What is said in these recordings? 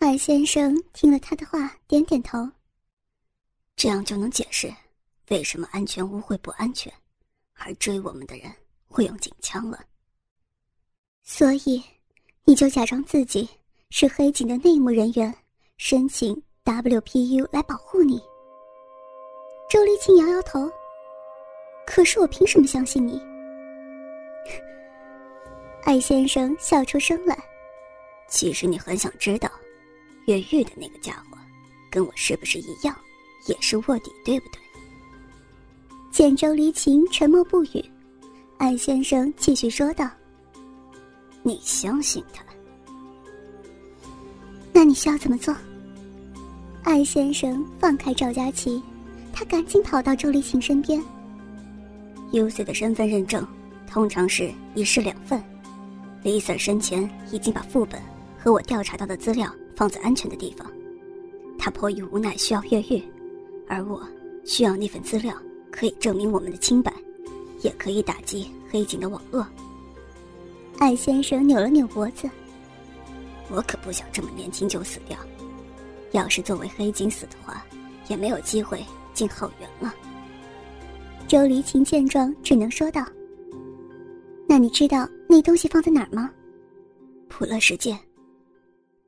海先生听了他的话，点点头。这样就能解释为什么安全屋会不安全，而追我们的人会用警枪了。所以，你就假装自己是黑警的内幕人员，申请 WPU 来保护你。周丽青摇摇头。可是我凭什么相信你？艾先生笑出声来。其实你很想知道，越狱的那个家伙，跟我是不是一样，也是卧底，对不对？见周离情沉默不语，艾先生继续说道：“你相信他？那你需要怎么做？”艾先生放开赵佳琪，他赶紧跑到周离晴身边。UC 的身份认证通常是一式两份，Lisa 生前已经把副本和我调查到的资料放在安全的地方，他迫于无奈需要越狱，而我需要那份资料可以证明我们的清白，也可以打击黑警的网络。艾先生扭了扭脖子，我可不想这么年轻就死掉，要是作为黑警死的话，也没有机会进后援了。周离晴见状，只能说道：“那你知道那东西放在哪儿吗？”普乐世界。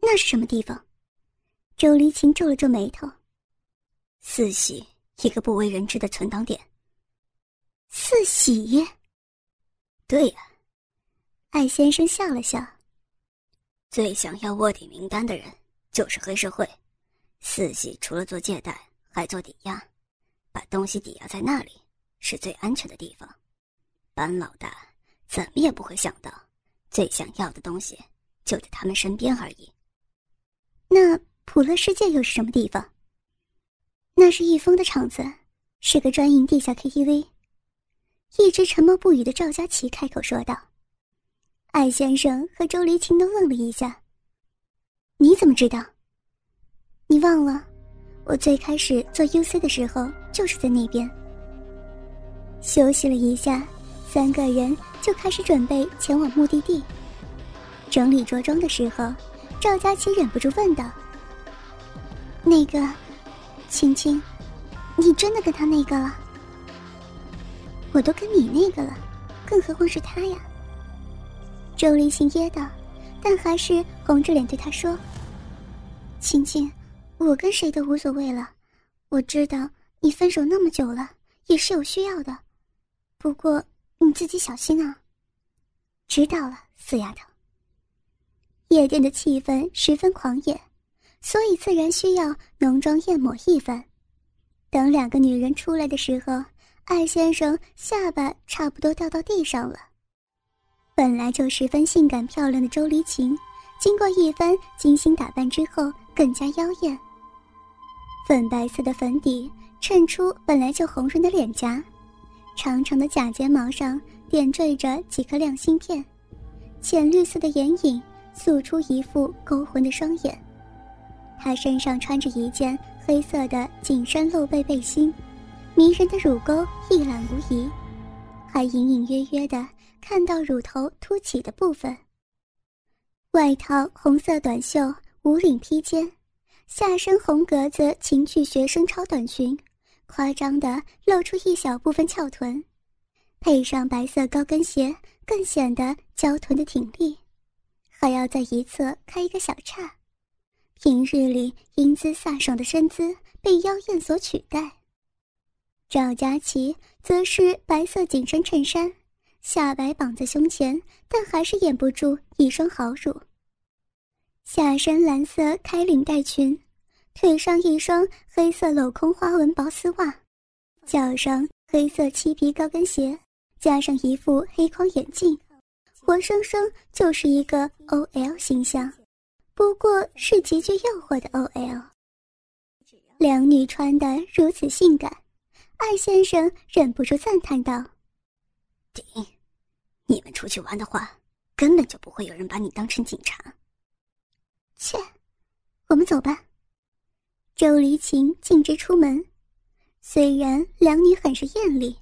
那是什么地方？周离晴皱了皱眉头。四喜，一个不为人知的存档点。四喜？对呀。艾先生笑了笑。最想要卧底名单的人就是黑社会。四喜除了做借贷，还做抵押，把东西抵押在那里。是最安全的地方，班老大怎么也不会想到，最想要的东西就在他们身边而已。那普乐世界又是什么地方？那是易峰的场子，是个专营地下 KTV。一直沉默不语的赵佳琪开口说道：“艾先生和周黎晴都愣了一下。你怎么知道？你忘了，我最开始做 UC 的时候就是在那边。”休息了一下，三个人就开始准备前往目的地。整理着装的时候，赵佳琪忍不住问道：“那个，青青，你真的跟他那个了？我都跟你那个了，更何况是他呀？”周立新噎道，但还是红着脸对他说：“青青，我跟谁都无所谓了。我知道你分手那么久了，也是有需要的。”不过你自己小心啊。知道了，死丫头。夜店的气氛十分狂野，所以自然需要浓妆艳抹一番。等两个女人出来的时候，艾先生下巴差不多掉到地上了。本来就十分性感漂亮的周黎晴，经过一番精心打扮之后，更加妖艳。粉白色的粉底衬出本来就红润的脸颊。长长的假睫毛上点缀着几颗亮芯片，浅绿色的眼影诉出一副勾魂的双眼。她身上穿着一件黑色的紧身露背背心，迷人的乳沟一览无遗，还隐隐约约的看到乳头凸起的部分。外套红色短袖无领披肩，下身红格子情趣学生超短裙。夸张的露出一小部分翘臀，配上白色高跟鞋，更显得娇臀的挺立，还要在一侧开一个小叉。平日里英姿飒爽的身姿被妖艳所取代。赵佳琪则是白色紧身衬衫，下摆绑在胸前，但还是掩不住一双好乳。下身蓝色开领带裙。腿上一双黑色镂空花纹薄丝袜，脚上黑色漆皮高跟鞋，加上一副黑框眼镜，活生生就是一个 OL 形象，不过是极具诱惑的 OL。两女穿的如此性感，艾先生忍不住赞叹道：“顶，你们出去玩的话，根本就不会有人把你当成警察。”切，我们走吧。周离晴径直出门，虽然两女很是艳丽，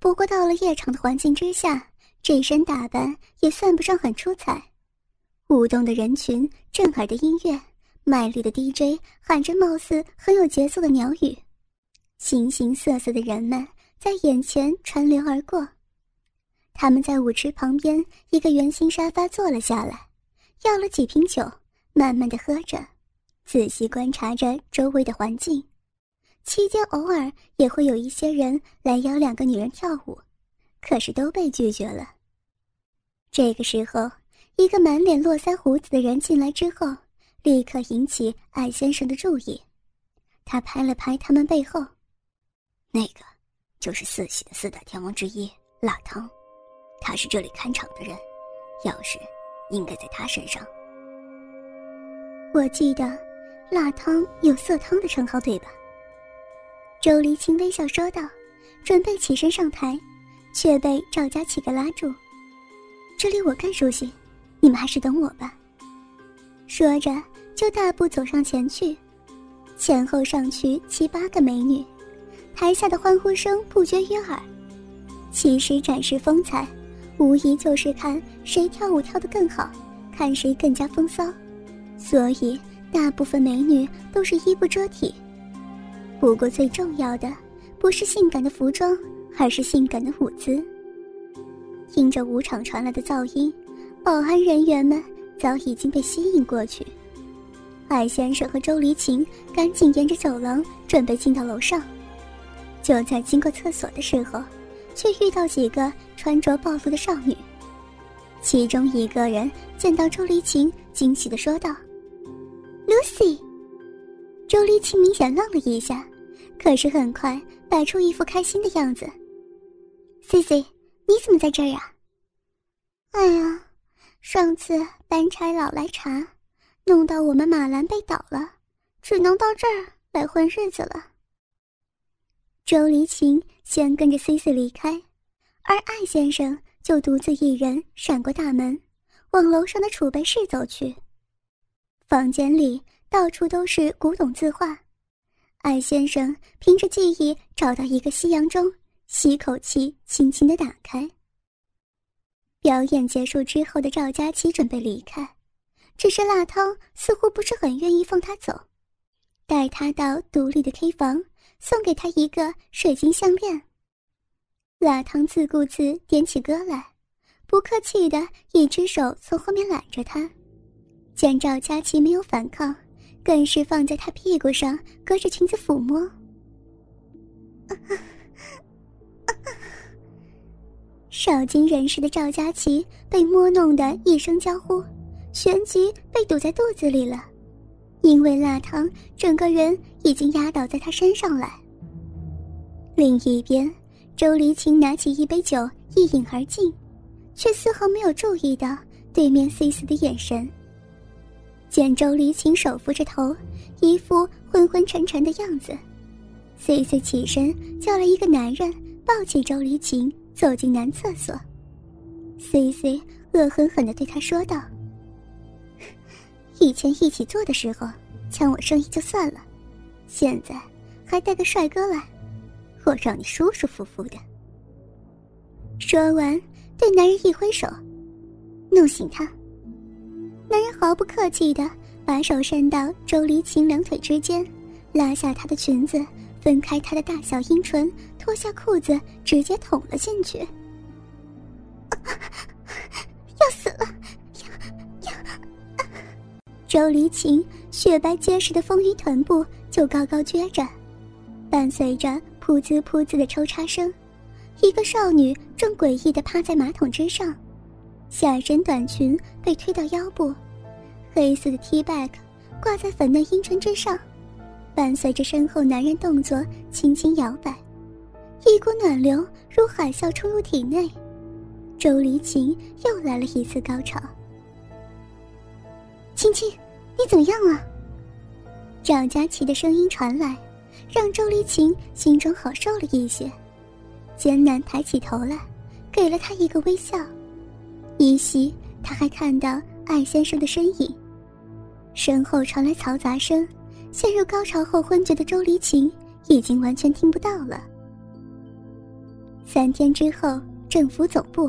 不过到了夜场的环境之下，这身打扮也算不上很出彩。舞动的人群、震耳的音乐，卖力的 DJ 喊着貌似很有节奏的鸟语，形形色色的人们在眼前穿流而过。他们在舞池旁边一个圆形沙发坐了下来，要了几瓶酒，慢慢的喝着，仔细观察着周围的环境。期间偶尔也会有一些人来邀两个女人跳舞，可是都被拒绝了。这个时候，一个满脸络腮胡子的人进来之后。立刻引起艾先生的注意，他拍了拍他们背后，那个就是四喜的四大天王之一辣汤，他是这里看场的人，钥匙应该在他身上。我记得辣汤有色汤的称号，对吧？周黎清微笑说道，准备起身上台，却被赵佳琪给拉住。这里我更熟悉，你们还是等我吧。说着。就大步走上前去，前后上去七八个美女，台下的欢呼声不绝于耳。其实展示风采，无疑就是看谁跳舞跳得更好，看谁更加风骚。所以大部分美女都是衣不遮体。不过最重要的，不是性感的服装，而是性感的舞姿。听着舞场传来的噪音，保安人员们早已经被吸引过去。艾先生和周黎晴赶紧沿着走廊准备进到楼上，就在经过厕所的时候，却遇到几个穿着暴露的少女。其中一个人见到周黎晴，惊喜地说道：“Lucy。”周黎晴明显愣了一下，可是很快摆出一副开心的样子。C C，你怎么在这儿呀？”“哎呀，上次班差佬来查。”弄到我们马兰被倒了，只能到这儿来混日子了。周黎晴先跟着 C C 离开，而艾先生就独自一人闪过大门，往楼上的储备室走去。房间里到处都是古董字画，艾先生凭着记忆找到一个西洋钟，吸口气，轻轻的打开。表演结束之后的赵佳琪准备离开。只是辣汤似乎不是很愿意放他走，带他到独立的 K 房，送给他一个水晶项链。辣汤自顾自点起歌来，不客气的一只手从后面揽着他，见赵佳琪没有反抗，更是放在他屁股上，隔着裙子抚摸。少经人事的赵佳琪被摸弄的一声娇呼。旋即被堵在肚子里了，因为辣汤整个人已经压倒在他身上来。另一边，周黎晴拿起一杯酒一饮而尽，却丝毫没有注意到对面 C C 的眼神。见周黎晴手扶着头，一副昏昏沉沉的样子，C C 起身叫了一个男人抱起周黎晴走进男厕所。C C 恶狠狠地对他说道。以前一起做的时候，抢我生意就算了，现在还带个帅哥来，我让你舒舒服服的。说完，对男人一挥手，弄醒他。男人毫不客气的把手伸到周黎晴两腿之间，拉下她的裙子，分开她的大小阴唇，脱下裤子，直接捅了进去。要死了！要要周黎晴雪白结实的丰腴臀部就高高撅着，伴随着噗滋噗滋的抽插声，一个少女正诡异地趴在马桶之上，下身短裙被推到腰部，黑色的 T back 挂在粉嫩阴唇之上，伴随着身后男人动作轻轻摇摆，一股暖流如海啸冲入体内，周黎晴又来了一次高潮。青青。你怎么样了？赵佳琪的声音传来，让周丽晴心中好受了一些，艰难抬起头来，给了他一个微笑。依稀，他还看到艾先生的身影。身后传来嘈杂声，陷入高潮后昏厥的周丽晴已经完全听不到了。三天之后，政府总部，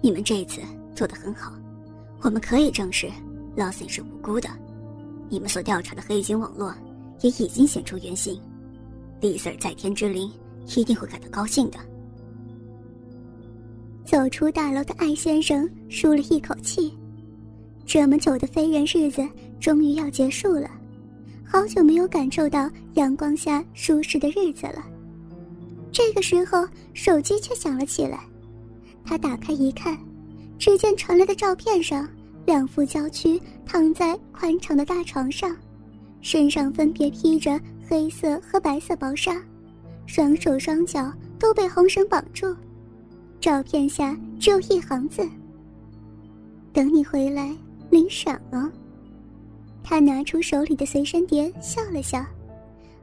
你们这次做的很好。我们可以证实，l s 斯 y 是无辜的。你们所调查的黑金网络也已经显出原形，丽 Sir 在天之灵一定会感到高兴的。走出大楼的艾先生舒了一口气，这么久的非人日子终于要结束了，好久没有感受到阳光下舒适的日子了。这个时候，手机却响了起来，他打开一看，只见传来的照片上，两副娇躯躺在宽敞的大床上，身上分别披着黑色和白色薄纱，双手双脚都被红绳绑住。照片下只有一行字：“等你回来领赏啊。”他拿出手里的随身碟，笑了笑。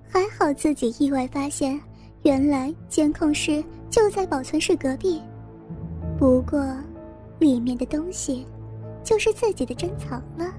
还好自己意外发现，原来监控室就在保存室隔壁。不过，里面的东西就是自己的珍藏了。